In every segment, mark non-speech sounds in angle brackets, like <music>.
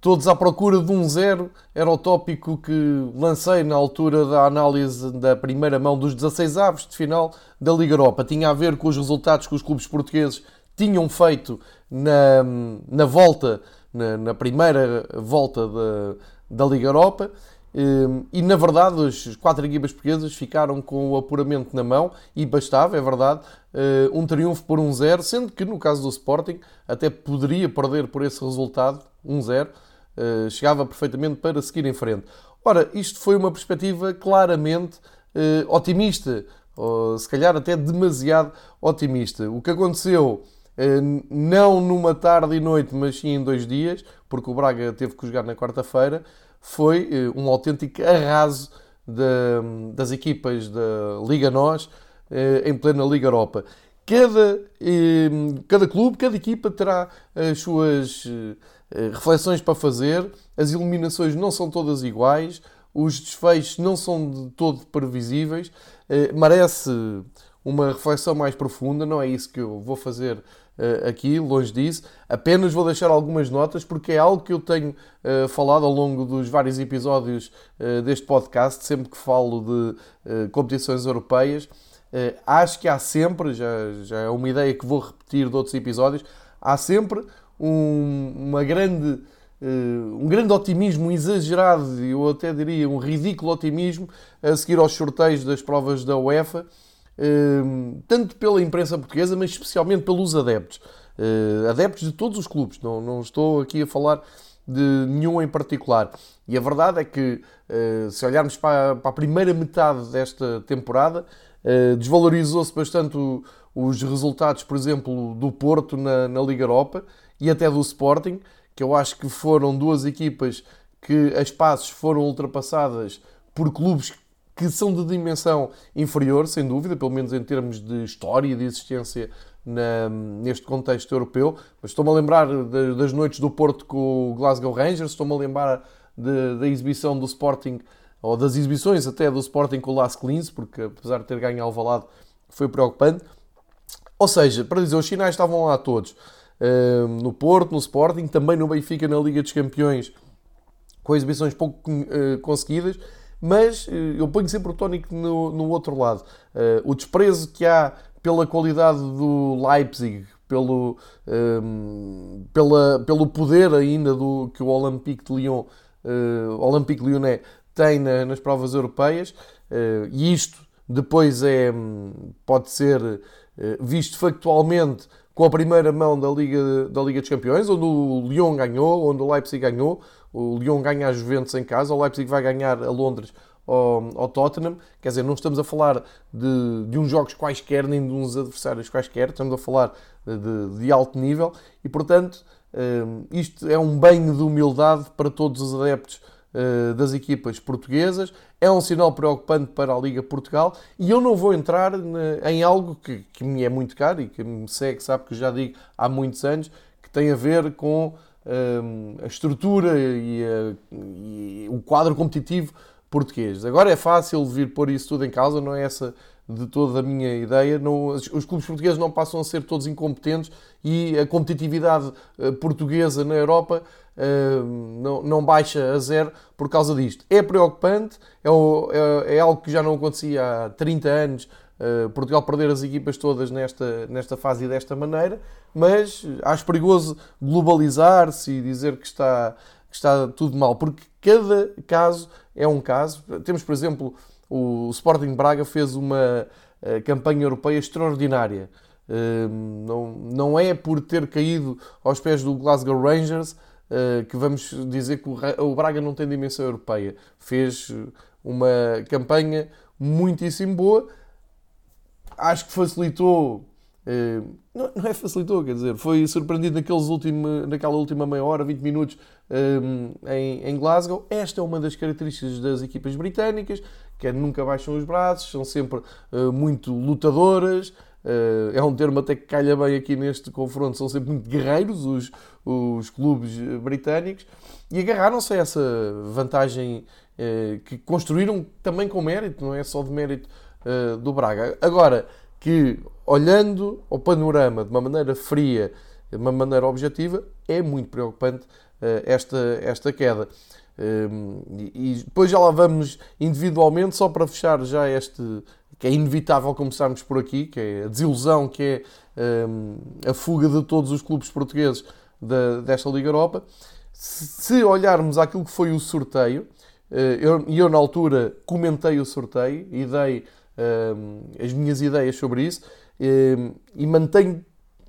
Todos à procura de um zero era o tópico que lancei na altura da análise da primeira mão dos 16 aves de final da Liga Europa. Tinha a ver com os resultados que os clubes portugueses tinham feito na, na volta, na, na primeira volta da, da Liga Europa. Ehm, e na verdade, as quatro equipas portuguesas ficaram com o apuramento na mão e bastava, é verdade, eh, um triunfo por 1-0, sendo que no caso do Sporting até poderia perder por esse resultado, 1-0 eh, chegava perfeitamente para seguir em frente. Ora, isto foi uma perspectiva claramente uh, otimista, ou se calhar até demasiado otimista. O que aconteceu uh, não numa tarde e noite, mas sim em dois dias, porque o Braga teve que jogar na quarta-feira, foi um autêntico arraso das equipas da Liga NOS em plena Liga Europa. Cada, cada clube, cada equipa terá as suas eh, reflexões para fazer, as eliminações não são todas iguais, os desfechos não são de todo previsíveis, eh, merece uma reflexão mais profunda, não é isso que eu vou fazer eh, aqui, longe disso. Apenas vou deixar algumas notas, porque é algo que eu tenho falado ao longo dos vários episódios deste podcast, sempre que falo de competições europeias. Acho que há sempre, já, já é uma ideia que vou repetir de outros episódios, há sempre um, uma grande, uh, um grande otimismo exagerado, eu até diria um ridículo otimismo, a seguir aos sorteios das provas da UEFA, uh, tanto pela imprensa portuguesa, mas especialmente pelos adeptos. Uh, adeptos de todos os clubes, não, não estou aqui a falar de nenhum em particular. E a verdade é que, se olharmos para, a primeira metade desta temporada, desvalorizou-se bastante os resultados, por exemplo, do Porto na, na Liga Europa e até do Sporting, que eu acho que foram duas equipas que as passos foram ultrapassadas por clubes que são de dimensão inferior, sem dúvida, pelo menos em termos de história e de existência na, neste contexto europeu. Mas estou-me a lembrar das noites do Porto com o Glasgow Rangers, estou-me a lembrar de, da exibição do Sporting, ou das exibições até do Sporting com o Las Clins, porque apesar de ter ganho Alvalade, foi preocupante. Ou seja, para dizer, os sinais estavam lá todos no Porto, no Sporting, também no Benfica na Liga dos Campeões, com exibições pouco uh, conseguidas, mas uh, eu ponho sempre o tónico no, no outro lado. Uh, o desprezo que há pela qualidade do Leipzig, pelo, um, pela, pelo poder ainda do, que o Olympique de Lyon, uh, Olympique Lyonnais tem na, nas provas europeias, e isto depois é, hum, pode ser visto factualmente com a primeira mão da Liga, da Liga dos Campeões, onde o Lyon ganhou, onde o Leipzig ganhou. O Lyon ganha a Juventus em casa, o Leipzig vai ganhar a Londres ao, ao Tottenham. Quer dizer, não estamos a falar de, de uns jogos quaisquer, nem de uns adversários quaisquer, estamos a falar de, de alto nível e, portanto, hum, isto é um banho de humildade para todos os adeptos eh, das equipas portuguesas. É um sinal preocupante para a Liga Portugal e eu não vou entrar em algo que, que me é muito caro e que me segue, sabe que já digo há muitos anos, que tem a ver com eh, a estrutura e, a, e, o quadro competitivo português. Agora é fácil vir pôr isso tudo em causa, não é essa de toda a minha ideia. Não, os clubes portugueses não passam a ser todos incompetentes e a competitividade eh, portuguesa na Europa não, não baixa a zero por causa disto. É preocupante, é, é, é algo que já não acontecia há 30 anos. Uh, Portugal perder as equipas todas nesta, nesta fase e desta maneira, mas acho perigoso globalizar-se e dizer que está, que está tudo mal, porque cada caso é um caso. Temos, por exemplo, o Sporting Braga fez uma uh, campanha europeia extraordinária. Uh, não, é por ter caído aos pés do Glasgow Rangers eh, que vamos dizer que o Braga não tem dimensão europeia. Fez uma campanha muitíssimo boa. Acho que facilitou. Eh, não é facilitou, quer dizer, foi surpreendido naqueles naquela última meia hora, 20 minutos eh, em, Glasgow. Esta é uma das características das equipas britânicas, que é nunca baixam os braços, são sempre muito lutadoras, Uh, é um termo até que calha bem aqui neste confronto, são sempre muito guerreiros os, os clubes britânicos e agarraram-se a essa vantagem uh, que construíram também com mérito, não é só de mérito uh, do Braga. Agora, que olhando ao panorama de uma maneira fria, de uma maneira objetiva, é muito preocupante esta, esta queda. E depois já lá vamos individualmente, só para fechar já este, que é inevitável começarmos por aqui, que é a desilusão, que é a fuga de todos os clubes portugueses desta Liga Europa. Se olharmos aquilo que foi o sorteio, e eu, eu, na altura comentei o sorteio e dei as minhas ideias sobre isso e mantenho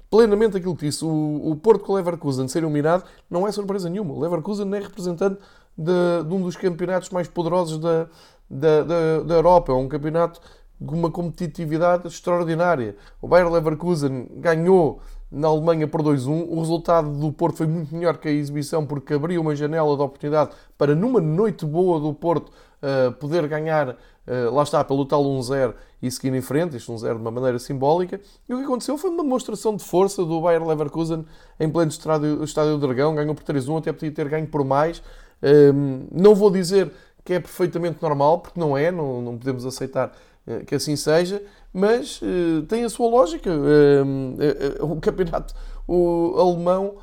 plenamente aquilo que disse. O, o Porto com o Leverkusen ser eliminado não é surpresa nenhuma. O Leverkusen é representante de, de um dos campeonatos mais poderosos da, da, da, da Europa. É um campeonato com uma competitividade extraordinária. O Bayer Leverkusen ganhou na Alemanha por 2-1. O resultado do Porto foi muito melhor que a exibição porque abriu uma janela de oportunidade para, numa noite boa do Porto, uh, poder ganhar, uh, lá está, pelo tal 1-0 e seguir em frente, este 1-0 de uma maneira simbólica. E o que aconteceu foi uma demonstração de força do Bayer Leverkusen em pleno estádio, estádio do Dragão. Ganhou por 3-1, até podia ter ganho por mais. Um, não vou dizer que é perfeitamente normal, porque não é, não, não podemos aceitar uh, que assim seja, mas uh, tem a sua lógica. Uh, o campeonato o alemão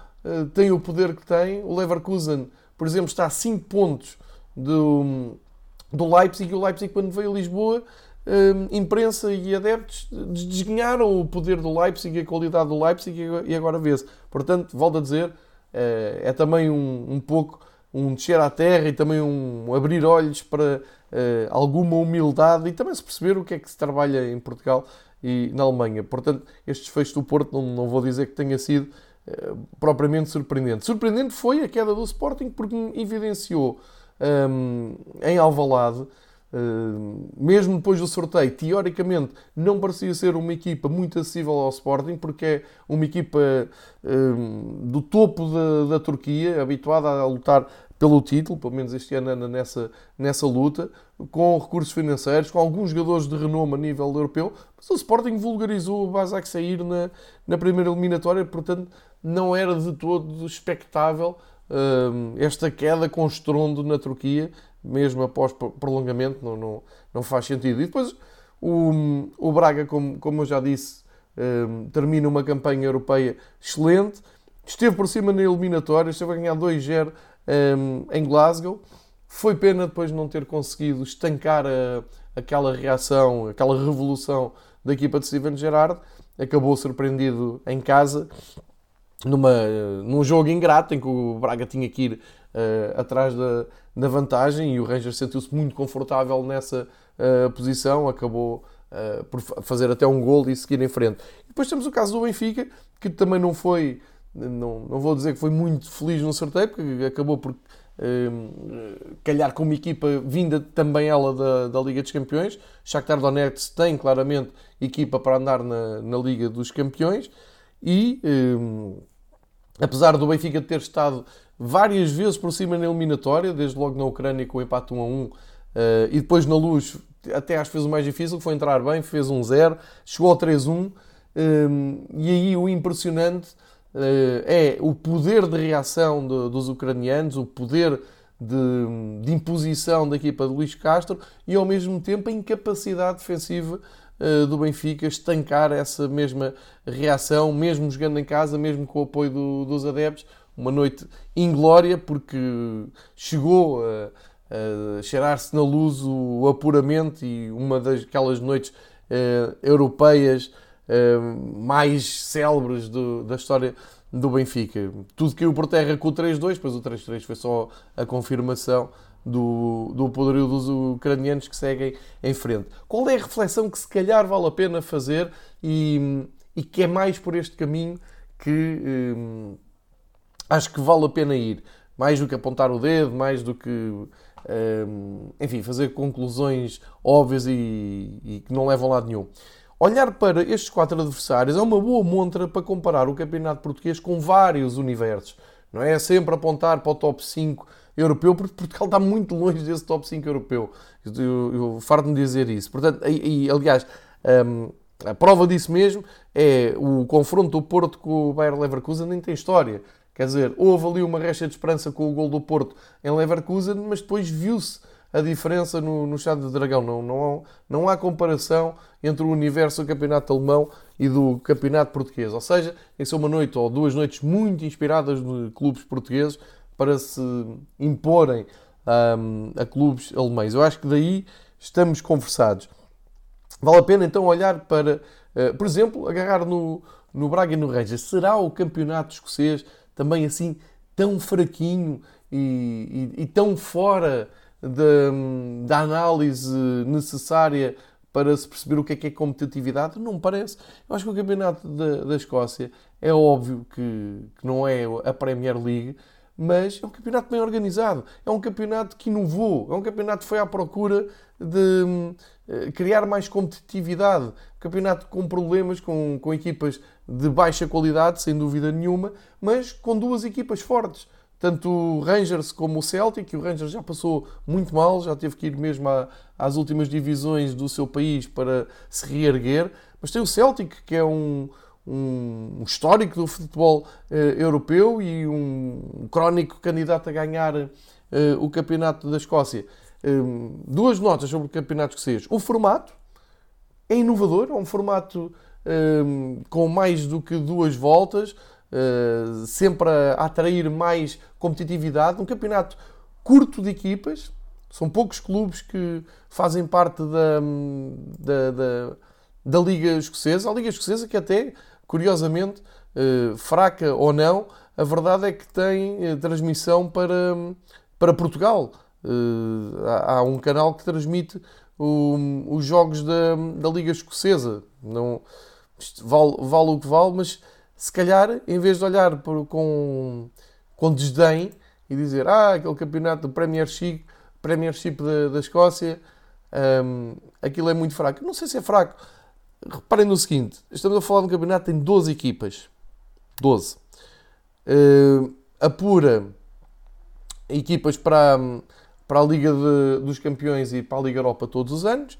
tem o poder que tem. O Leverkusen, por exemplo, está a 5 pontos do, do Leipzig, e o Leipzig, quando veio a Lisboa, imprensa e adeptos desganharam o poder do Leipzig e a qualidade do Leipzig e agora vê-se. Portanto, volto a dizer, é também um, um pouco um descer à terra e também um abrir olhos para uh, alguma humildade e também se perceber o que é que se trabalha em Portugal e na Alemanha. Portanto, este desfecho do Porto não, não vou dizer que tenha sido uh, propriamente surpreendente. Surpreendente foi a queda do Sporting porque evidenciou um, em Alvalade mesmo depois do sorteio, teoricamente não parecia ser uma equipa muito acessível ao Sporting, porque é uma equipa uh, do topo da, da Turquia, habituada a lutar pelo título, pelo menos este ano nessa, nessa luta, com recursos financeiros, com alguns jogadores de renome a nível europeu, mas o Sporting vulgarizou o Basak sair na, na primeira eliminatória, portanto não era de todo expectável uh, esta queda com estrondo na Turquia, mesmo após prolongamento, não, não, não faz sentido. E depois o, o Braga, como, como eu já disse, uh, termina uma campanha europeia excelente, esteve por cima na eliminatória, esteve a ganhar 2-0 um, em Glasgow. Foi pena depois não ter conseguido estancar a, aquela reação, aquela revolução da equipa de Steven Gerrard. Acabou surpreendido em casa, numa, num jogo ingrato em que o Braga tinha que ir uh, atrás da, da, vantagem e o Rangers sentiu-se muito confortável nessa uh, posição. Acabou uh, por fazer até um gol e seguir em frente. E depois temos o caso do Benfica, que também não foi não, não vou dizer que foi muito feliz no sorteio, porque acabou por um, calhar com uma equipa vinda também ela da, da Liga dos Campeões. Shakhtar Donetsk tem claramente equipa para andar na, na Liga dos Campeões e um, apesar do Benfica ter estado várias vezes por cima na eliminatória, desde logo na Ucrânia com o empate 1 a 1 uh, e depois na Luz até acho que fez o mais difícil, foi entrar bem, fez um 0, chegou ao 3-1 um, e aí o impressionante eh, é o poder de reação dos ucranianos, o poder de, de, imposição da equipa de Luís Castro e ao mesmo tempo a incapacidade defensiva do Benfica estancar essa mesma reação, mesmo jogando em casa, mesmo com o apoio do, dos adeptos. Uma noite inglória, porque chegou a, a cheirar-se na luz o apuramento e uma daquelas noites uh, europeias uh, mais célebres do, da história do Benfica. Tudo caiu por terra com o 3-2, depois o 3-3 foi só a confirmação do, do poderio dos ucranianos que seguem em frente. Qual é a reflexão que se calhar vale a pena fazer e, e que é mais por este caminho que hum, acho que vale a pena ir? Mais do que apontar o dedo, mais do que hum, enfim, fazer conclusões óbvias e, e que não levam a lado nenhum. Olhar para estes quatro adversários é uma boa montra para comparar o campeonato português com vários universos. Não é sempre apontar para o top 5 europeu, porque Portugal está muito longe desse top 5 europeu. Eu, eu farto-me dizer isso. Portanto, e, e aliás, um, a prova disso mesmo é o confronto do Porto com o Bayer Leverkusen, nem tem história. Quer dizer, houve ali uma resta de esperança com o gol do Porto em Leverkusen, mas depois viu-se a diferença no, no Estado de Dragão. Não, não, não há comparação entre o universo do campeonato alemão e do campeonato português. Ou seja, isso é uma noite ou duas noites muito inspiradas de clubes portugueses. para se imporem um, a clubes alemães. Eu acho que daí estamos conversados. Vale a pena então olhar para, uh, por exemplo, agarrar no, no Braga e no Rangers. Será o campeonato escocês também assim tão fraquinho e, e, e tão fora da, análise necessária para se perceber o que é que é competitividade? Não me parece. Eu acho que o campeonato da, da Escócia é óbvio que, que não é a Premier League, mas é um campeonato bem organizado, é um campeonato que inovou, é um campeonato que foi à procura de uh, criar mais competitividade, um campeonato com problemas, com, com equipas de baixa qualidade, sem dúvida nenhuma, mas com duas equipas fortes. Tanto o Rangers como o Celtic, e o Rangers já passou muito mal, já teve que ir mesmo à, às últimas divisões do seu país para se reerguer, mas tem o Celtic, que é um, um histórico do futebol uh, europeu e um crónico candidato a ganhar uh, o campeonato da Escócia. Um, duas notas sobre o campeonato escocês. O formato é inovador, é um formato um, com mais do que duas voltas, uh, sempre a atrair mais competitividade. Um campeonato curto de equipas, são poucos clubes que fazem parte da, da, da, da Liga Escocesa. A Liga Escocesa que até curiosamente, eh, fraca ou não, a verdade é que tem eh, transmissão para, para Portugal. Eh, há um canal que transmite os jogos da, da Liga Escocesa. Não, vale, vale o que vale, mas se calhar, em vez de olhar por, com, com desdém e dizer ah, aquele campeonato do Premiership, Premiership da, da Escócia, um, aquilo é muito fraco. Não sei se é fraco Reparem no seguinte: estamos a falar de um campeonato que tem 12 equipas. 12. Uh, apura equipas para, para a Liga de, dos Campeões e para a Liga Europa todos os anos.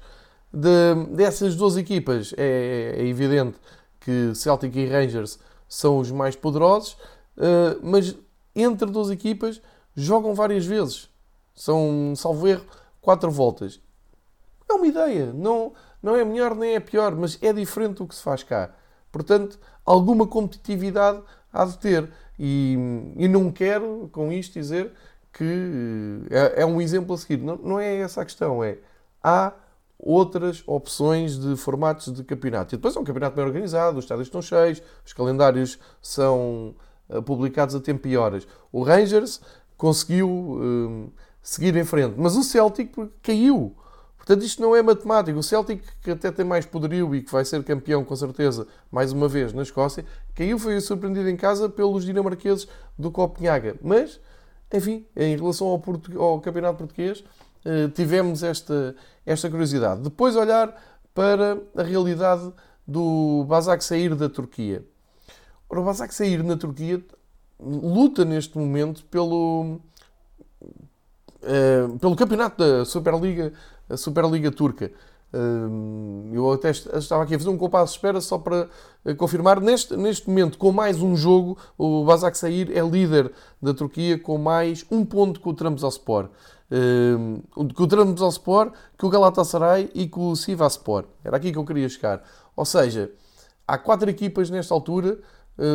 De, dessas 12 equipas, é, é, evidente que Celtic e Rangers são os mais poderosos, uh, mas entre 12 equipas jogam várias vezes. São, salvo erro, 4 voltas. É uma ideia. Não, não é melhor nem é pior, mas é diferente do que se faz cá. Portanto, alguma competitividade há de ter. E, e não quero com isto dizer que é, é um exemplo a seguir. Não, não é essa a questão. É há outras opções de formatos de campeonato. E depois é um campeonato bem organizado, os estádios estão cheios, os calendários são uh, publicados a tempo e horas. O Rangers conseguiu uh, seguir em frente, mas o Celtic caiu. Portanto, isto não é matemático. O Celtic, que até tem mais poderio e que vai ser campeão com certeza mais uma vez na Escócia, caiu, foi surpreendido em casa pelos dinamarqueses do Copenhaga. Mas, enfim, em relação ao, ao Campeonato Português, eh, tivemos esta, esta curiosidade. Depois, olhar para a realidade do Basak sair da Turquia. Ora, o Basak sair na Turquia luta neste momento pelo, uh, pelo campeonato da Superliga a Superliga Turca. Hum, eu até estava aqui a fazer um compasso de espera só para eh, confirmar. Neste, neste momento, com mais um jogo, o Basaksehir é líder da Turquia com mais um ponto com o Trabzonspor. Com o Trabzonspor, com o Galatasaray e com o Sivaspor. Era aqui que eu queria chegar. Ou seja, há quatro equipas nesta altura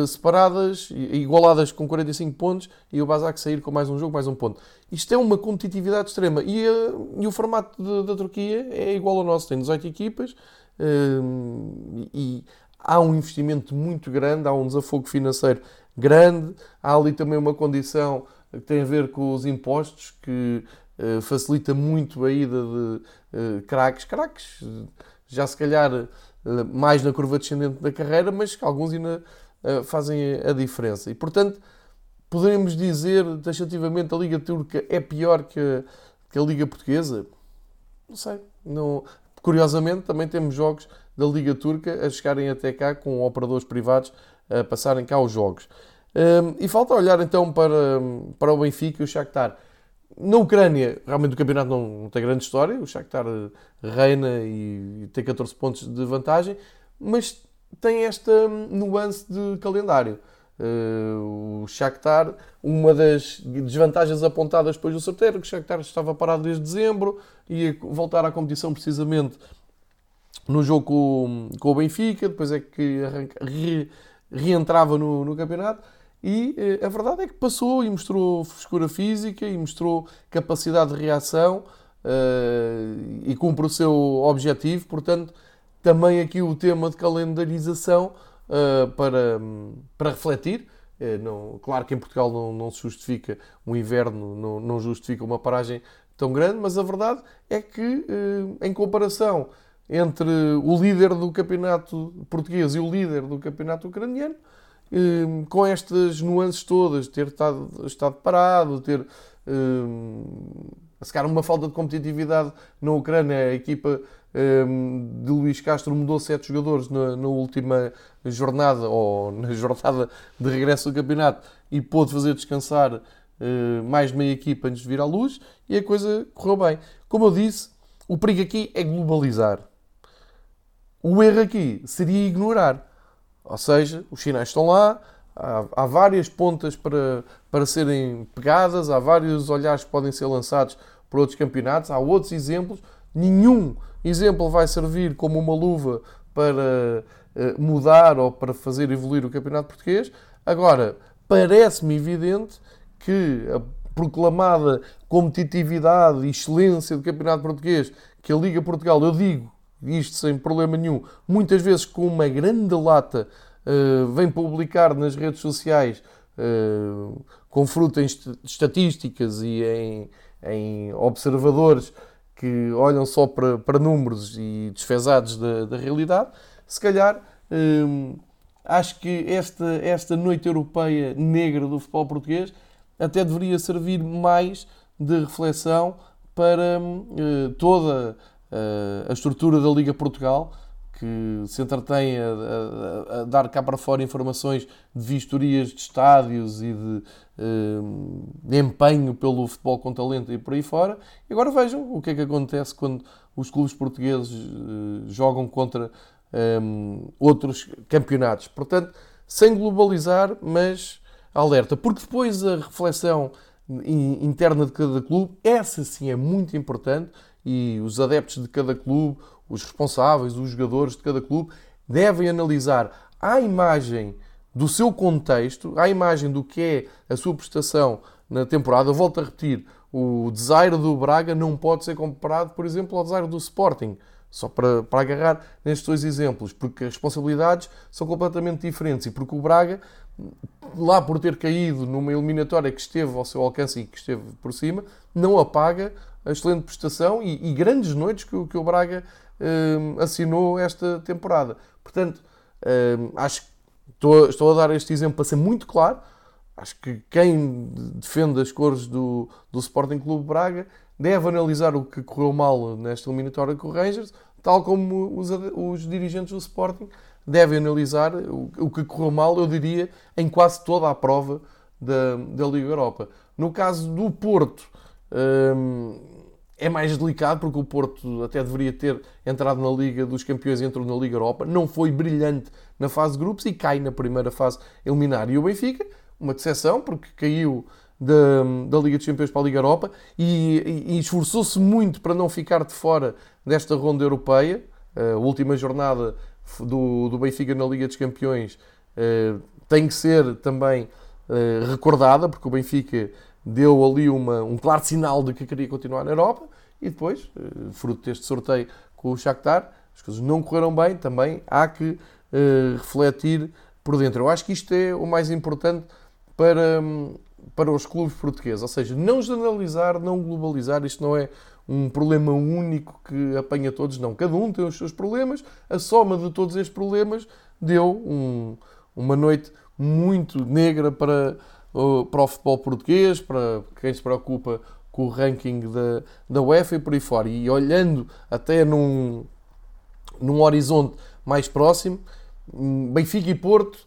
separadas, igualadas com 45 pontos e o Basak sair com mais um jogo, mais um ponto. Isto é uma competitividade extrema e, uh, e o formato de, da Turquia é igual ao nosso, tem 18 equipas uh, e há um investimento muito grande, há um desafogo financeiro grande, há ali também uma condição que tem a ver com os impostos que facilita muito a ida de craques, craques já se calhar mais na curva descendente da carreira, mas alguns ainda eh, fazem a diferença. E, portanto, poderemos dizer taxativamente a Liga Turca é pior que a, que a Liga Portuguesa? Não sei. Não... Curiosamente, também temos jogos da Liga Turca a chegarem até cá com operadores privados a passarem cá os jogos. Um, e falta olhar então para, para o Benfica e o Shakhtar. Na Ucrânia, realmente o campeonato não, não tem grande história, o Shakhtar reina e, e tem 14 pontos de vantagem, mas tem esta nuance de calendário. Uh, o Shakhtar, uma das desvantagens apontadas depois do sorteio que o Shakhtar estava parado desde dezembro, ia voltar à competição precisamente no jogo com, com o Benfica, depois é que arranca, re, reentrava no, no campeonato. e a verdade é que passou e mostrou frescura física e mostrou capacidade de reação e cumpre o seu objetivo. Portanto, também aqui o tema de calendarização para, para refletir. Não, claro que em Portugal não, não se justifica um inverno, não, não justifica uma paragem tão grande, mas a verdade é que, em comparação entre o líder do campeonato português e o líder do campeonato ucraniano, eh, com estas nuances todas, ter estado, estado parado, ter a secar uma falta de competitividade na Ucrânia, a equipa de Luís Castro mudou sete jogadores na, na, última jornada ou na <laughs> jornada de regresso do campeonato e pôde fazer descansar mais de meia equipa antes de vir à luz e a coisa correu bem. Como eu disse, o perigo aqui é globalizar. O erro aqui seria ignorar. Ou seja, os sinais estão lá, há, há, várias pontas para, para serem pegadas, há vários olhares que podem ser lançados por outros campeonatos, há outros exemplos. Nenhum exemplo vai servir como uma luva para uh, mudar ou para fazer evoluir o campeonato português. Agora, parece-me evidente que a proclamada competitividade e excelência do campeonato português que a Liga Portugal, eu digo, isto sem problema nenhum, muitas vezes com uma grande lata, uh, vem publicar nas redes sociais uh, com fruto em estatísticas e em, em, observadores que olham só para, para números e desfesados da, da realidade, se calhar uh, acho que esta, esta noite europeia negra do futebol português até deveria servir mais de reflexão para toda a estrutura da Liga Portugal, que se entretém a, a, a, dar cá para fora informações de vistorias de estádios e de, de empenho pelo futebol com talento e por aí fora. E agora vejam o que é que acontece quando os clubes portugueses uh, jogam contra um, outros campeonatos. Portanto, sem globalizar, mas alerta. Porque depois a reflexão interna de cada clube, essa sim é muito importante e os adeptos de cada clube, os responsáveis, os jogadores de cada clube, devem analisar a imagem do seu contexto, a imagem do que é a sua prestação na temporada. Eu volto a repetir, o desaire do Braga não pode ser comparado, por exemplo, ao desaire do Sporting. Só para, para agarrar nestes dois exemplos, porque as responsabilidades são completamente diferentes e porque o Braga, lá por ter caído numa eliminatória que esteve ao seu alcance e que esteve por cima, não apaga a excelente prestação e, e grandes noites que, que o Braga um, assinou esta temporada. Portanto, um, acho que estou, a dar este exemplo para ser muito claro. Acho que quem defende as cores do, do Sporting Clube Braga deve analisar o que correu mal nesta eliminatória com o Rangers, tal como os, os dirigentes do Sporting devem analisar o, o, que correu mal, eu diria, em quase toda a prova da, da Liga Europa. No caso do Porto, hum, é mais delicado porque o Porto até deveria ter entrado na Liga dos Campeões e entrou na Liga Europa. Não foi brilhante na fase de grupos e cai na primeira fase eliminar. E o Benfica, uma decepção, porque caiu da, da Liga dos Campeões para a Liga Europa e, e, e esforçou-se muito para não ficar de fora desta ronda europeia. A última jornada do, do Benfica na Liga dos Campeões uh, tem que ser também uh, recordada, porque o Benfica deu ali uma, um claro sinal de que queria continuar na Europa e depois, eh, fruto deste sorteio com o Shakhtar, as coisas não correram bem, também há que uh, refletir por dentro. Eu acho que isto é o mais importante para, para os clubes portugueses, ou seja, não generalizar, não globalizar, isto não é um problema único que apanha todos, não. Cada um tem os seus problemas, a soma de todos estes problemas deu um, uma noite muito negra para para o futebol português, para quem se preocupa com o ranking da, da UEFA e por aí fora. E olhando até num, num horizonte mais próximo, hum, Benfica e Porto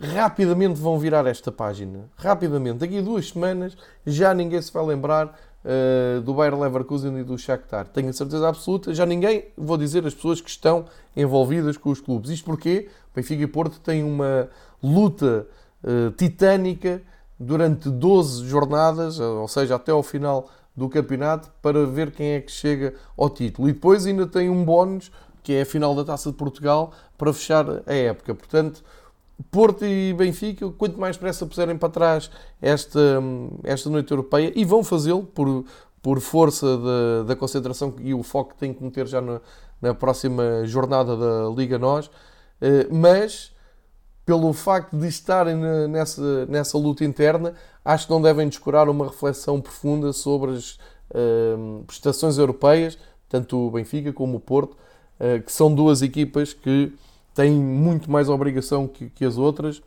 rapidamente vão virar esta página. Rapidamente. Daqui a duas semanas já ninguém se vai lembrar uh, do Bayer Leverkusen e do Shakhtar. Tenho a certeza absoluta. Já ninguém, vou dizer, as pessoas que estão envolvidas com os clubes. Isto porque Benfica e Porto têm uma luta uh, titânica durante 12 jornadas, ou seja, até ao final do campeonato, para ver quem é que chega ao título. E depois ainda tem um bónus, que é a final da Taça de Portugal, para fechar a época. Portanto, Porto e Benfica, quanto mais pressa puserem para trás esta, esta noite europeia, e vão fazê-lo por, por força da, da concentração e o foco que têm que meter já na, na próxima jornada da Liga Nós, eh, mas pelo facto de estarem nessa, nessa luta interna, acho que não devem descurar uma reflexão profunda sobre as uh, prestações europeias, tanto o Benfica como o Porto, uh, que são duas equipas que têm muito mais obrigação que, que, as outras.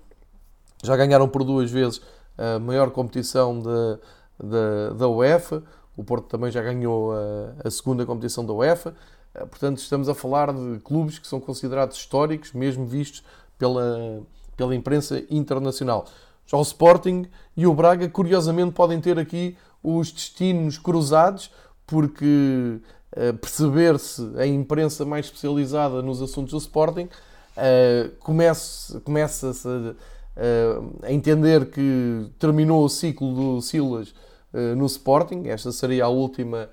Já ganharam por duas vezes a maior competição da, da, da UEFA, o Porto também já ganhou a, a segunda competição da UEFA. Uh, portanto, estamos a falar de clubes que são considerados históricos, mesmo vistos pela, pela imprensa internacional. Já o Sporting e o Braga, curiosamente, podem ter aqui os destinos cruzados, porque uh, perceber-se a imprensa mais especializada nos assuntos do Sporting uh, começa-se começa a, uh, a entender que terminou o ciclo do Silas no Sporting. Esta seria a última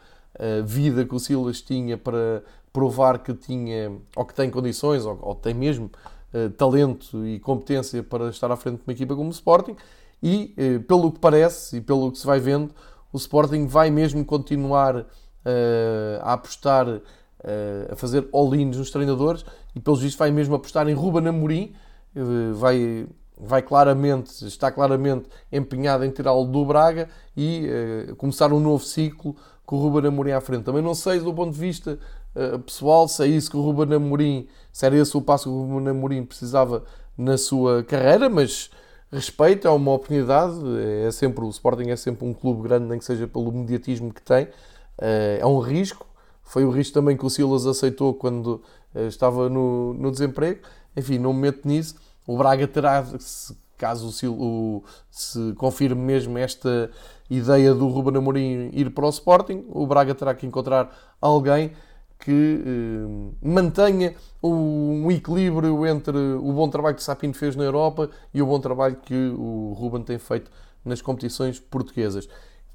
vida que o Silas tinha para provar que tinha, ou que tem condições, ou, ou tem mesmo uh, talento e competência para estar à frente de uma equipa como o Sporting. E, uh, pelo que parece e pelo que se vai vendo, o Sporting vai mesmo continuar uh, a apostar, a fazer all-ins nos treinadores e, pelos vistos, vai mesmo apostar em Ruben Amorim. vai, vai claramente, está claramente empenhado em tirá-lo do Braga e começar um novo ciclo com o Ruben Amorim à frente. Também não sei do ponto de vista uh, pessoal se é isso que o Ruben Amorim se era esse o passo que o Ruben Amorim precisava na sua carreira, mas respeito, é uma oportunidade, é sempre, o Sporting é sempre um clube grande, nem que seja pelo mediatismo que tem, eh, é um risco, foi o risco também que o Silas aceitou quando eh, estava no, no desemprego, enfim, não me meto nisso, o Braga terá, caso o, se confirme mesmo esta ideia do Ruben Amorim ir para o Sporting, o Braga terá que encontrar alguém que eh, mantenha um equilíbrio entre o bom trabalho que Sapino fez na Europa e o bom trabalho que o Ruben tem feito nas competições portuguesas.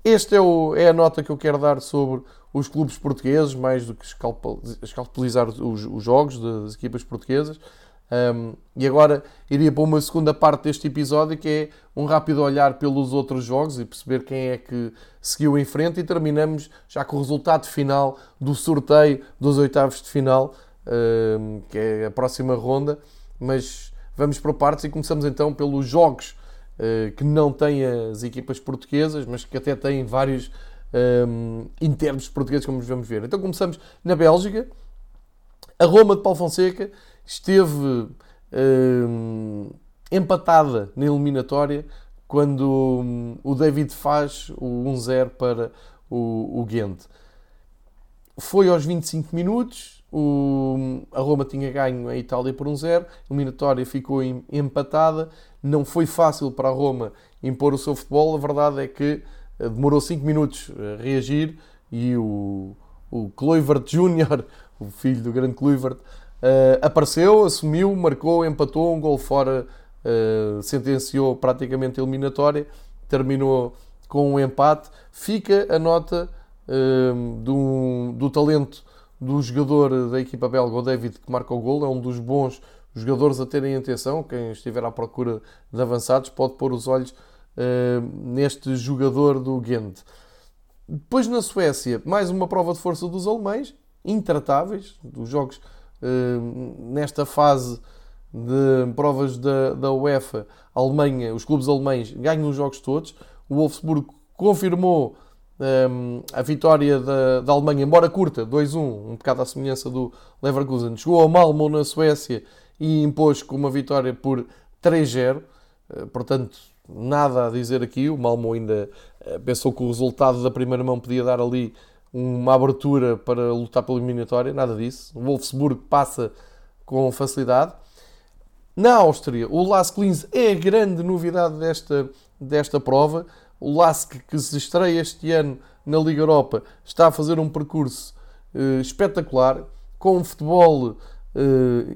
Esta é, é, a nota que eu quero dar sobre os clubes portugueses, mais do que escalpelizar os, os jogos das equipas portuguesas. Um, e agora iria para uma segunda parte deste episódio que é um rápido olhar pelos outros jogos e perceber quem é que seguiu em frente e terminamos já com o resultado final do sorteio dos oitavos de final, um, que é a próxima ronda. Mas vamos por partes e começamos então pelos jogos uh, que não têm as equipas portuguesas, mas que até têm vários um, internos portugueses, como vamos ver. Então começamos na Bélgica, a Roma de Paulo Fonseca esteve hum, empatada na eliminatória quando hum, o David faz o 1-0 para o, o Ghent. Foi aos 25 minutos, o, a Roma tinha ganho a Itália por 1-0, a eliminatória ficou em, empatada, não foi fácil para a Roma impor o seu futebol, a verdade é que eh, demorou 5 minutos a reagir e o, o Kluivert Júnior, <laughs> o filho do grande Kluivert, Uh, apareceu, assumiu, marcou, empatou, um gol fora, uh, sentenciou praticamente eliminatória, terminou com um empate. Fica a nota uh, do, do talento do jogador da equipa belga, o David, que marca o gol, é um dos bons jogadores a terem atenção. Quem estiver à procura de avançados pode pôr os olhos neste jogador do Ghent. Depois na Suécia, mais uma prova de força dos alemães, intratáveis, dos jogos nesta fase de provas da, da UEFA, a Alemanha, os clubes alemães ganham os jogos todos. O Wolfsburgo confirmou um, a vitória da, da Alemanha, embora curta, 2-1, um bocado à semelhança do Leverkusen. Chegou ao Malmo na Suécia e impôs com uma vitória por 3-0. Uh, portanto, nada a dizer aqui. O Malmo ainda pensou que o resultado da primeira mão podia dar ali uma abertura para lutar pela eliminatória, nada disso. O Wolfsburg passa com facilidade. Na Áustria, o Lask Linz é a grande novidade desta, desta prova. O Lask, que se estreia este ano na Liga Europa, está a fazer um percurso uh, espetacular, com um futebol uh,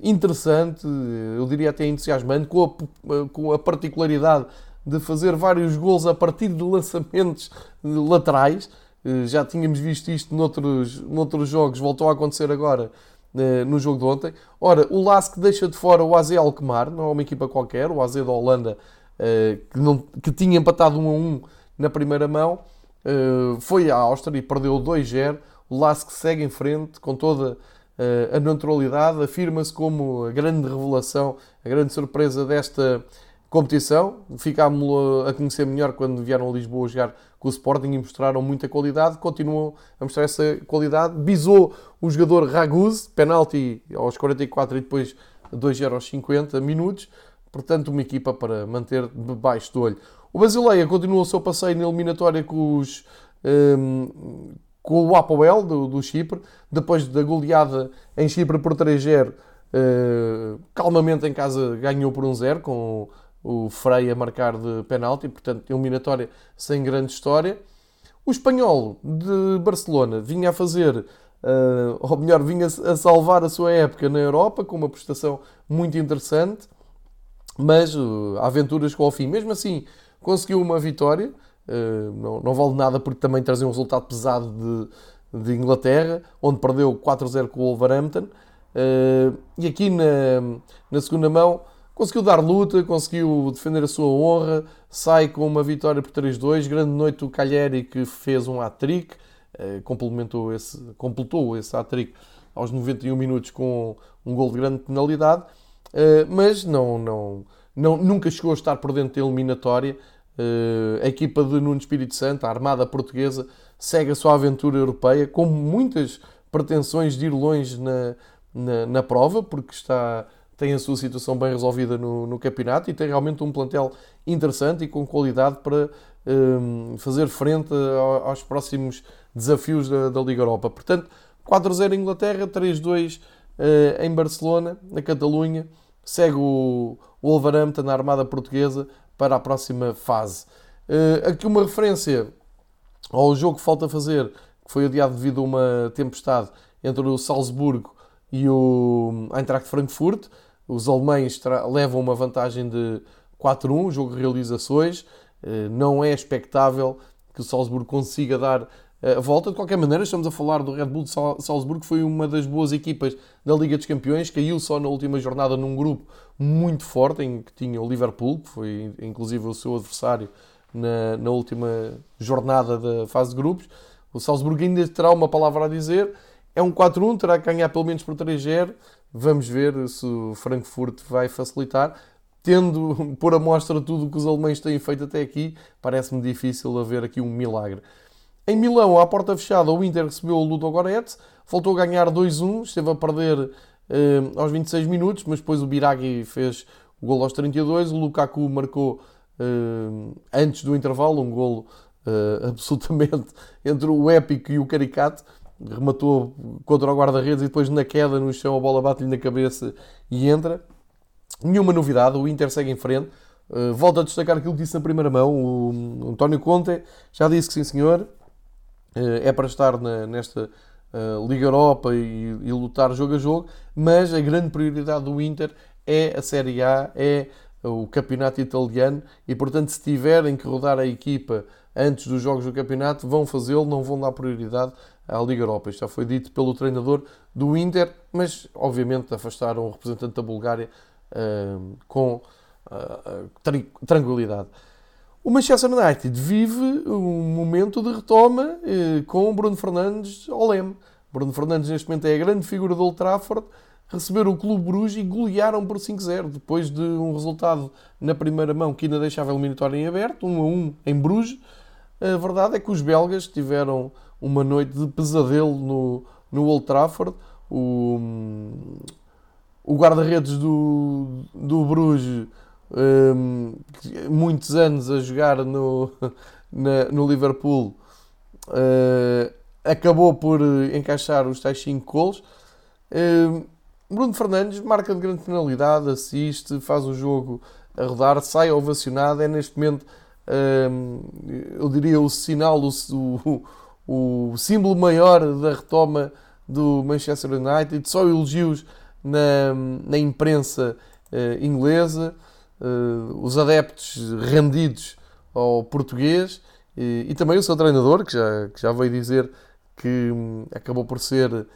interessante, eu diria até entusiasmante, com a, com a particularidade de fazer vários gols a partir de lançamentos laterais. Eh, já tínhamos visto isto noutros, noutros jogos, voltou a acontecer agora no jogo de ontem. Ora, o Lask deixa de fora o AZ Alkmaar, não é uma equipa qualquer, o AZ da Holanda, que, não, que tinha empatado 1 a 1 na primeira mão, foi à Áustria e perdeu 2-0. O Lask segue em frente com toda a naturalidade, afirma-se como a grande revelação, a grande surpresa desta competição. Ficámos a conhecer melhor quando vieram a Lisboa jogar com o Sporting e mostraram muita qualidade. Continuam a mostrar essa qualidade. Bisou o jogador Raguz, penalti aos 44 e depois 2 aos 50 minutos. Portanto, uma equipa para manter debaixo do olho. O Basileia continua o seu passeio na eliminatória com, os, um, com o Apoel do, do Chipre, depois da goleada em Chipre por 3-0. Uh, calmamente em casa ganhou por 1-0 com o Frei a marcar de penalti, portanto, eliminatória sem grande história. O espanhol de Barcelona vinha a fazer, uh, ou melhor, vinha a salvar a sua época na Europa com uma prestação muito interessante, mas uh, aventuras com o fim. Mesmo assim, conseguiu uma vitória, uh, não, não, vale nada porque também trazia um resultado pesado de, de Inglaterra, onde perdeu 4-0 com o Wolverhampton. E aqui na, na segunda mão conseguiu dar luta, conseguiu defender a sua honra, sai com uma vitória por 3-2. Grande noite do Cagliari que fez um hat-trick, eh, complementou esse, completou esse hat-trick aos 91 minutos com um gol de grande penalidade, eh, mas não, não, não, nunca chegou a estar por dentro da eliminatória. Eh, a equipa de Nuno Espírito Santo, a Armada Portuguesa, segue a sua aventura europeia com muitas pretensões de ir longe na, na, na prova, porque está tem a sua situação bem resolvida no, no campeonato e tem realmente um plantel interessante e com qualidade para um, fazer frente aos próximos desafios da, da Liga Europa. Portanto, 4-0 em Inglaterra, 3-2 uh, eh, em Barcelona, na Catalunha. Segue o, Wolverhampton na Armada Portuguesa para a próxima fase. Uh, aqui uma referência ao jogo que falta fazer, que foi adiado devido a uma tempestade entre o Salzburgo e o Eintracht Frankfurt. Os alemães levam uma vantagem de 4-1, jogo de realizações. Eh, não é expectável que o Salzburgo consiga dar eh, a volta. De qualquer maneira, estamos a falar do Red Bull de Salzburgo, que foi uma das boas equipas da Liga dos Campeões, caiu só na última jornada num grupo muito forte, em que tinha o Liverpool, que foi inclusive o seu adversário na, na última jornada da fase de grupos. O Salzburgo ainda terá uma palavra a dizer. É um 4-1, terá que ganhar pelo menos por 3-0. Vamos ver se o Frankfurt vai facilitar. Tendo <laughs> por amostra tudo o que os alemães têm feito até aqui, parece-me difícil haver aqui um milagre. Em Milão, à porta fechada, o Inter recebeu o Ludo Goretz, voltou a ganhar 2-1, esteve a perder eh, aos 26 minutos, mas depois o Biraghi fez o gol aos 32, o Lukaku marcou eh, antes do intervalo, um gol eh, <laughs> absolutamente entre o épico e o caricato, rematou contra o guarda-redes e depois na queda no chão a bola bate-lhe na cabeça e entra. Nenhuma novidade, o Inter segue em frente. Uh, volto a destacar aquilo que disse na primeira mão. O António Conte já disse que sim, senhor, uh, é para estar nesta uh, Liga Europa e, e, lutar jogo a jogo, mas a grande prioridade do Inter é a Série A, é o campeonato italiano e, portanto, se tiverem que rodar a equipa antes dos jogos do campeonato, vão fazê-lo, não vão dar prioridade à Liga Europa. Isto já foi dito pelo treinador do Inter, mas obviamente afastaram o representante da Bulgária uh, com uh, tranquilidade. O Manchester United vive um momento de retoma uh, com Bruno Fernandes ao leme. Bruno Fernandes neste momento é a grande figura do Old Trafford, receberam o Clube Bruges e golearam por 5-0, depois de um resultado na primeira mão que ainda deixava a eliminatória em aberto, 1 a 1 em Bruges. A verdade é que os belgas tiveram uma noite de pesadelo no, no Old Trafford. O, o guarda-redes do, do Bruges, um, muitos anos a jogar no, <laughs> na, no Liverpool, uh, acabou por encaixar os tais 5 gols. Uh, Bruno Fernandes marca de grande penalidade, assiste, faz o jogo a rodar, sai ovacionado. É neste momento, um, eu diria, o sinal, o, o o símbolo maior da retoma do Manchester United, só elogios na, na imprensa uh, inglesa, uh, os adeptos rendidos ao português. E, também o seu treinador, que já, que já veio dizer que um, acabou por ser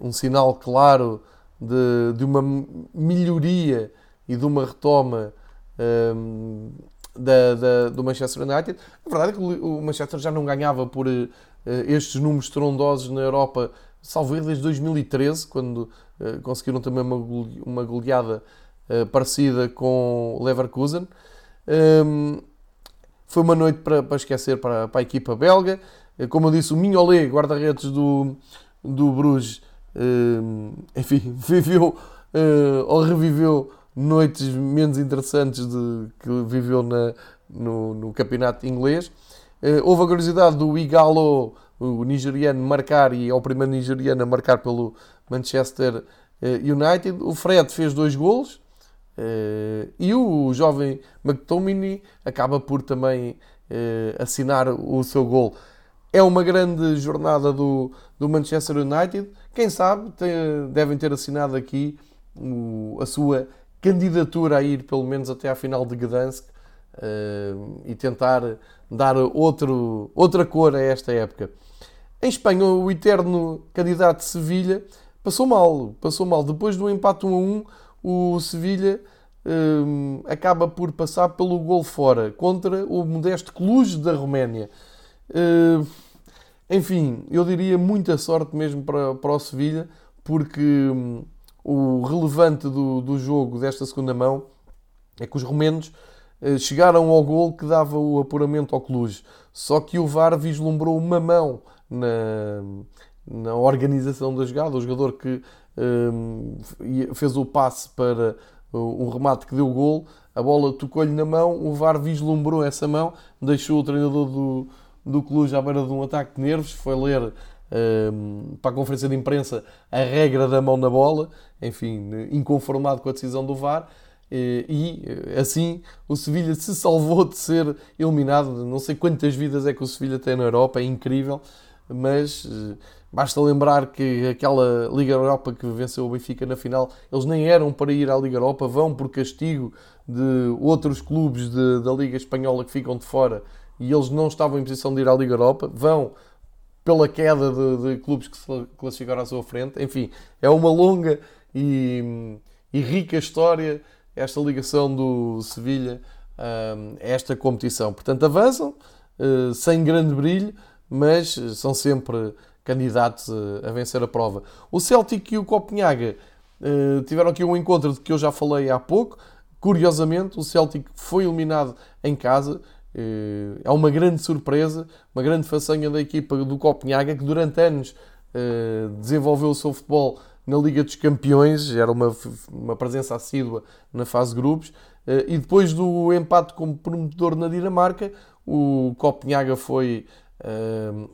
um sinal claro de, de uma melhoria e de uma retoma um, da, da, do Manchester United. A verdade é que o Manchester já não ganhava por uh, estes números estrondosos na Europa, salvo desde 2013, quando uh, conseguiram também uma, uma goleada uh, parecida com Leverkusen. Um, foi uma noite para, para esquecer para, para, a equipa belga. Como eu disse, o Mignolet, guarda-redes do, do Bruges, um, <laughs> enfim, viveu ou reviveu noites menos interessantes de, que viveu na, no, no, campeonato inglês. Uh, houve a curiosidade do Igalo, o nigeriano, marcar e é o primeiro nigeriano a marcar pelo Manchester uh, United. O Fred fez dois golos uh, e o jovem McTominay acaba por também assinar o seu gol. É uma grande jornada do, do Manchester United. Quem sabe devem ter assinado aqui o, a sua candidatura a ir pelo menos até à final de Gdansk uh, e tentar dar outro, outra cor a esta época. Em Espanha, o eterno candidato de Sevilha passou mal, passou mal. Depois do empate 1 a 1, o Sevilha uh, acaba por passar pelo gol fora contra o modesto Cluj da Roménia. Uh, enfim, eu diria muita sorte mesmo para, para o Sevilha, porque hum, o relevante do, do jogo desta segunda mão é que os romenos eh, chegaram ao gol que dava o apuramento ao Cluj. Só que o VAR vislumbrou uma mão na, na organização da jogada. O jogador que um, eh, fez o passe para um remate que deu o gol, a bola tocou-lhe na mão, o VAR vislumbrou essa mão, deixou o treinador do, do Cluj à beira de um ataque de nervos, foi ler um, para a conferência de imprensa a regra da mão na bola, enfim, inconformado com a decisão do VAR. E assim o Sevilha se salvou de ser eliminado. Não sei quantas vidas é que o Sevilha tem na Europa, é incrível, mas eh, basta lembrar que aquela Liga Europa que venceu o Benfica na final, eles nem eram para ir à Liga Europa, vão por castigo de outros clubes de, da Liga Espanhola que ficam de fora e eles não estavam em posição de ir à Liga Europa, vão pela queda de, de clubes que se classificaram à sua frente. Enfim, é uma longa e, e rica história esta ligação do Sevilha a esta competição. Portanto, avançam uh, sem grande brilho, mas são sempre candidatos a, a vencer a prova. O Celtic e o Copenhaga uh, tiveram aqui um encontro de que eu já falei há pouco. Curiosamente, o Celtic foi eliminado em casa eh, é uma grande surpresa, uma grande façanha da equipa do Copenhaga, que durante anos eh, desenvolveu o seu futebol na Liga dos Campeões, era uma, uma presença assídua na fase de grupos, eh, e depois do empate como promotor na Dinamarca, o Copenhaga foi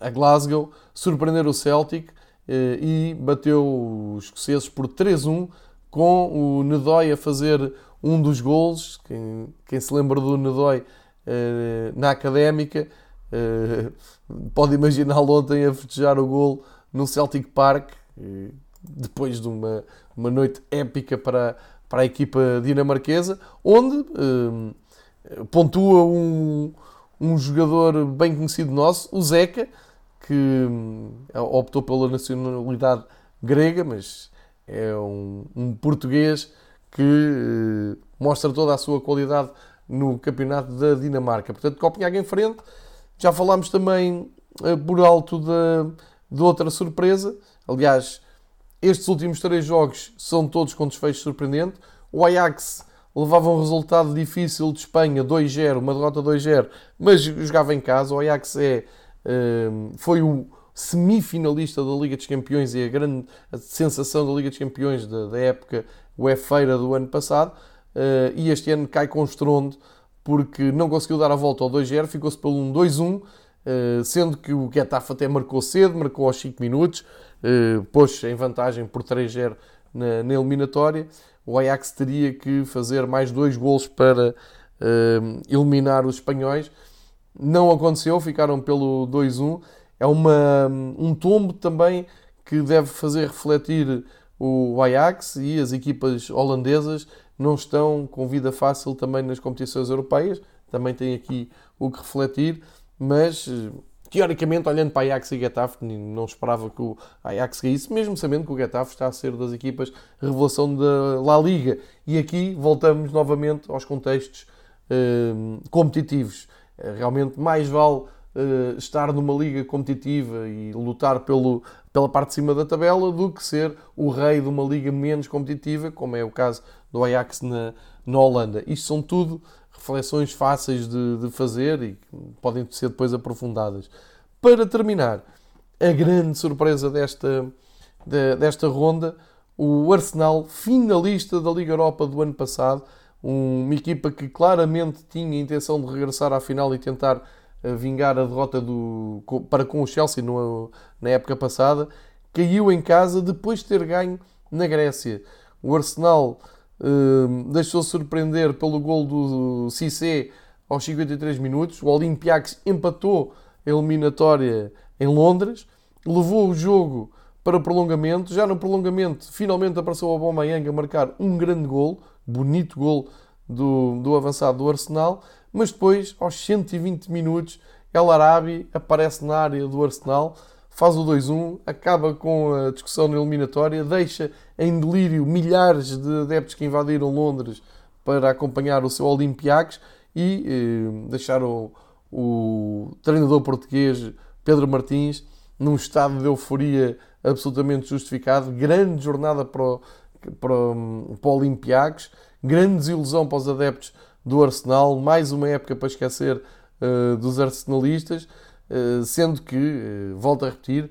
a Glasgow surpreender o Celtic e bateu os escoceses por 3-1, com o Nedói a fazer um dos golos. Quem, quem se lembra do Nedói eh, na académica. Eh, <laughs> pode imaginá-lo ontem a festejar o gol no Celtic Park, eh, depois de uma, uma noite épica para, para a equipa dinamarquesa, onde pontua um, um jogador bem conhecido nosso, o Zeca, que optou pela nacionalidade grega, mas é um, um português que mostra toda a sua qualidade no campeonato da Dinamarca. Portanto, Copenhague em frente. Já falámos também uh, por alto de, de outra surpresa. Aliás, estes últimos três jogos são todos com desfecho surpreendente. O Ajax levava um resultado difícil de Espanha, 2-0, uma derrota 2-0, mas jogava em casa. O Ajax é, uh, foi o semifinalista da Liga dos Campeões e a grande sensação da Liga dos Campeões da, da época UEFA do ano passado. Uh, e este ano cai com estrondo porque não conseguiu dar a volta ao 2-0, ficou-se pelo 1-2-1, uh, eh, sendo que o Getafe até marcou cedo, marcou aos 5 minutos, pôs em vantagem por 3-0 na, na, eliminatória. O Ajax teria que fazer mais dois golos para uh, eliminar os espanhóis. Não aconteceu, ficaram pelo 2-1. É uma, um tombo também que deve fazer refletir o Ajax e as equipas holandesas não estão com vida fácil também nas competições europeias, também tem aqui o que refletir, mas eh, teoricamente, olhando para Ajax e Getafe, não esperava que o Ajax caísse, mesmo sabendo que o Getafe está a ser das equipas revelação da La Liga. E aqui voltamos novamente aos contextos uh, competitivos. Uh, realmente mais vale uh, estar numa liga competitiva e lutar pelo, pela parte de cima da tabela do que ser o rei de uma liga menos competitiva, como é o caso do Ajax na, na Holanda. Isto são tudo reflexões fáceis de, de fazer e podem ser depois aprofundadas. Para terminar, a grande surpresa desta, de, desta ronda, o Arsenal, finalista da Liga Europa do ano passado, uma equipa que claramente tinha a intenção de regressar à final e tentar eh, vingar a derrota do, para com o Chelsea no, na época passada, caiu em casa depois de ter ganho na Grécia. O Arsenal Hum, deixou-se surpreender pelo gol do Cissé aos 53 minutos. O Olympiacos empatou a eliminatória em Londres, levou o jogo para prolongamento. Já no prolongamento, finalmente apareceu o Aubameyang a marcar um grande gol, bonito gol do, do avançado do Arsenal. Mas depois, aos 120 minutos, El Arabi aparece na área do Arsenal faz o 2-1, acaba com a discussão na eliminatória, deixa em delírio milhares de adeptos que invadiram Londres para acompanhar o seu Olympiacos e eh, deixaram o, o treinador português Pedro Martins num estado de euforia absolutamente justificado. Grande jornada para o, para, para o Olympiacos, grande desilusão para os adeptos do Arsenal, mais uma época para esquecer uh, dos arsenalistas. Eh, sendo que, eh, volto a repetir,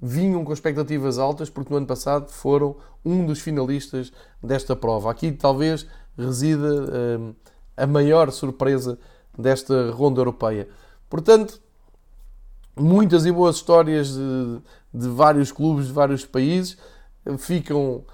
vinham com expectativas altas porque no ano passado foram um dos finalistas desta prova. Aqui talvez resida eh, a maior surpresa desta ronda europeia. Portanto, muitas e boas histórias de, de vários clubes de vários países ficam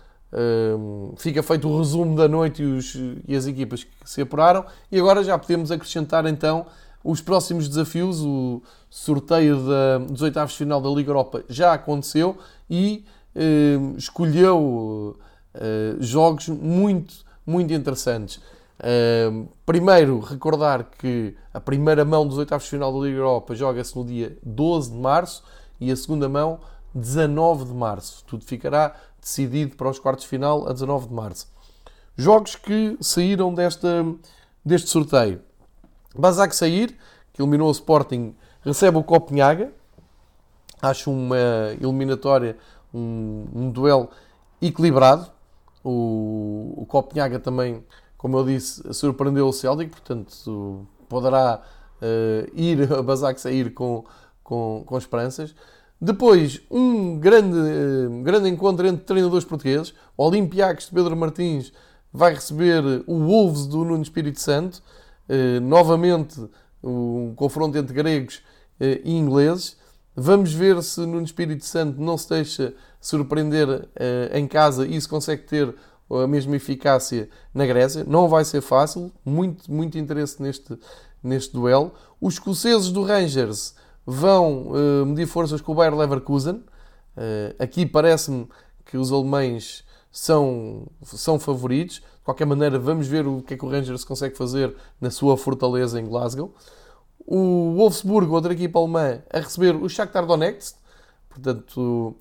fica feito o resumo da noite e, os, e as equipas que se apuraram e agora já podemos acrescentar então os próximos desafios, o sorteio da, dos oitavos de final da Liga Europa já aconteceu e eh, escolheu eh, jogos muito, muito interessantes. Eh, primeiro, recordar que a primeira mão dos oitavos de final da Liga Europa joga-se no dia 12 de março e a segunda mão 19 de março. Tudo ficará decidido para os quartos de final a 19 de março. Jogos que saíram desta, deste sorteio. Basak sair, que eliminou o Sporting, recebe o Copenhaga. Acho uma eliminatória, um, um duelo equilibrado. O, o Copenhaga também, como eu disse, surpreendeu o Celtic, portanto poderá uh, ir a Basak sair com, com, com esperanças. Depois, um grande, uh, grande encontro entre treinadores portugueses. O Olympiacos de Pedro Martins vai receber o Wolves do Nuno Espírito Santo. Eh, novamente um confronto entre gregos eh, e ingleses. Vamos ver se no Espírito Santo não se deixa surpreender eh, em casa e se consegue ter a mesma eficácia na Grécia. Não vai ser fácil, muito, muito interesse neste, neste duelo. Os escoceses do Rangers vão medir forças com o Bayer Leverkusen. Aqui parece-me que os alemães são, são favoritos qualquer maneira, vamos ver o que é que o Rangers consegue fazer na sua fortaleza em Glasgow. O Wolfsburg, outra equipa alemã, a receber o Shakhtar Donetsk. Portanto,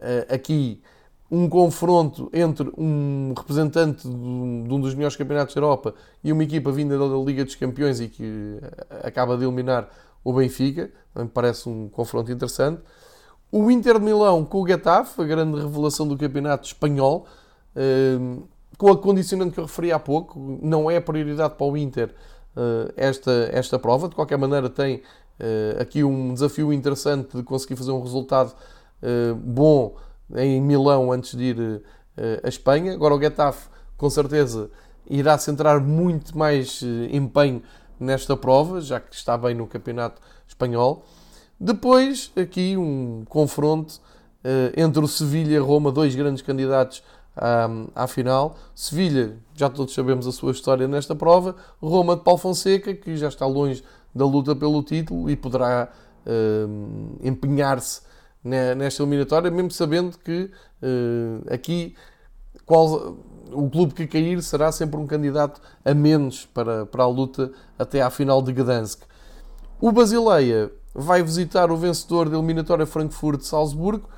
eh, aqui um confronto entre um representante de um dos melhores campeonatos da Europa e uma equipa vinda da Liga dos Campeões e que eh, acaba de eliminar o Benfica. Me parece um confronto interessante. O Inter de Milão com o Getafe, a grande revelação do campeonato espanhol. Eh, com a condicionante que eu referi há pouco, não é prioridade para o Inter uh, esta, esta prova. De qualquer maneira, tem uh, aqui um desafio interessante de conseguir fazer um resultado uh, bom em Milão antes de ir a Espanha. Agora, o Getafe, com certeza, irá centrar muito mais empenho nesta prova, já que está bem no campeonato espanhol. Depois, aqui um confronto entre o Sevilha e Roma, dois grandes candidatos um, à final. Sevilha, já todos sabemos a sua história nesta prova. Roma de Paulo Fonseca, que já está longe da luta pelo título e poderá um, empenhar-se nesta eliminatória, mesmo sabendo que uh, aqui qual, o clube que cair será sempre um candidato a menos para, para a luta até à final de Gdansk. O Basileia vai visitar o vencedor da eliminatória Frankfurt-Salzburgo.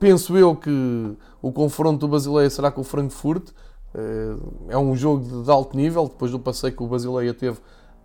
Penso eu que o confronto do Basileia será com o Frankfurt. Eh, é um jogo de alto nível, depois do passeio que o Basileia teve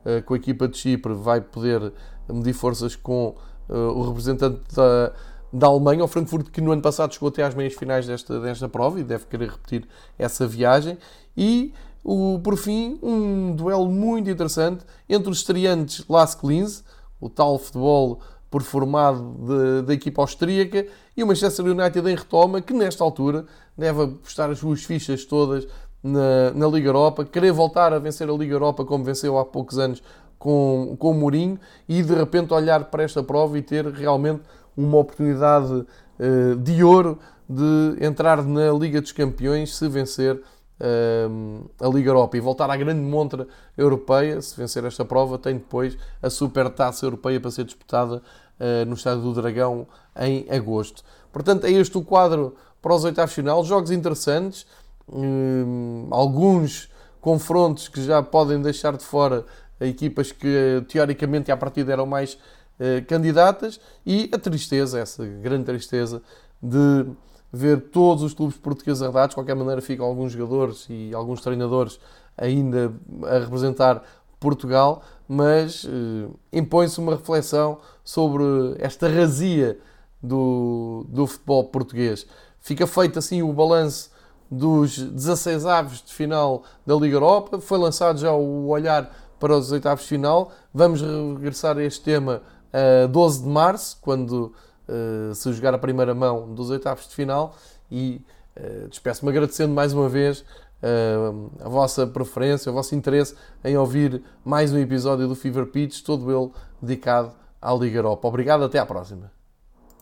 eh, com a equipa de Chipre, vai poder medir forças com eh, o representante da, da Alemanha, o Frankfurt, que no ano passado chegou até às meias finais desta, desta prova e deve querer repetir essa viagem. E, o, por fim, um duelo muito interessante entre os estreantes Las Klins, o tal futebol performado da equipa austríaca, e o Manchester United em retoma, que nesta altura deve apostar as suas fichas todas na, na Liga Europa, querer voltar a vencer a Liga Europa como venceu há poucos anos com, com o Mourinho e de repente olhar para esta prova e ter realmente uma oportunidade uh, de ouro de entrar na Liga dos Campeões se vencer a Liga Europa e voltar à grande montra europeia. Se vencer esta prova, tem depois a Super Taça Europeia para ser disputada uh, no Estádio do Dragão em agosto. Portanto, é este o quadro para os oitavos final. Jogos interessantes, alguns confrontos que já podem deixar de fora equipas que teoricamente à partida eram mais eh, candidatas e a tristeza, essa grande tristeza de ver todos os clubes portugueses arredados. De qualquer maneira, ficam alguns jogadores e alguns treinadores ainda a representar Portugal, mas eh, impõe-se uma reflexão sobre esta razia do, do futebol português. Fica feito assim o balanço dos 16 aves de final da Liga Europa. Foi lançado já o olhar para os oitavos de final. Vamos regressar a este tema a 12 de março, quando uh, se jogar a primeira mão dos oitavos de final. E uh, despeço-me agradecendo mais uma vez uh, a vossa preferência, o vosso interesse em ouvir mais um episódio do Fever Pitch, todo ele dedicado à Liga Europa. Obrigado, até à próxima.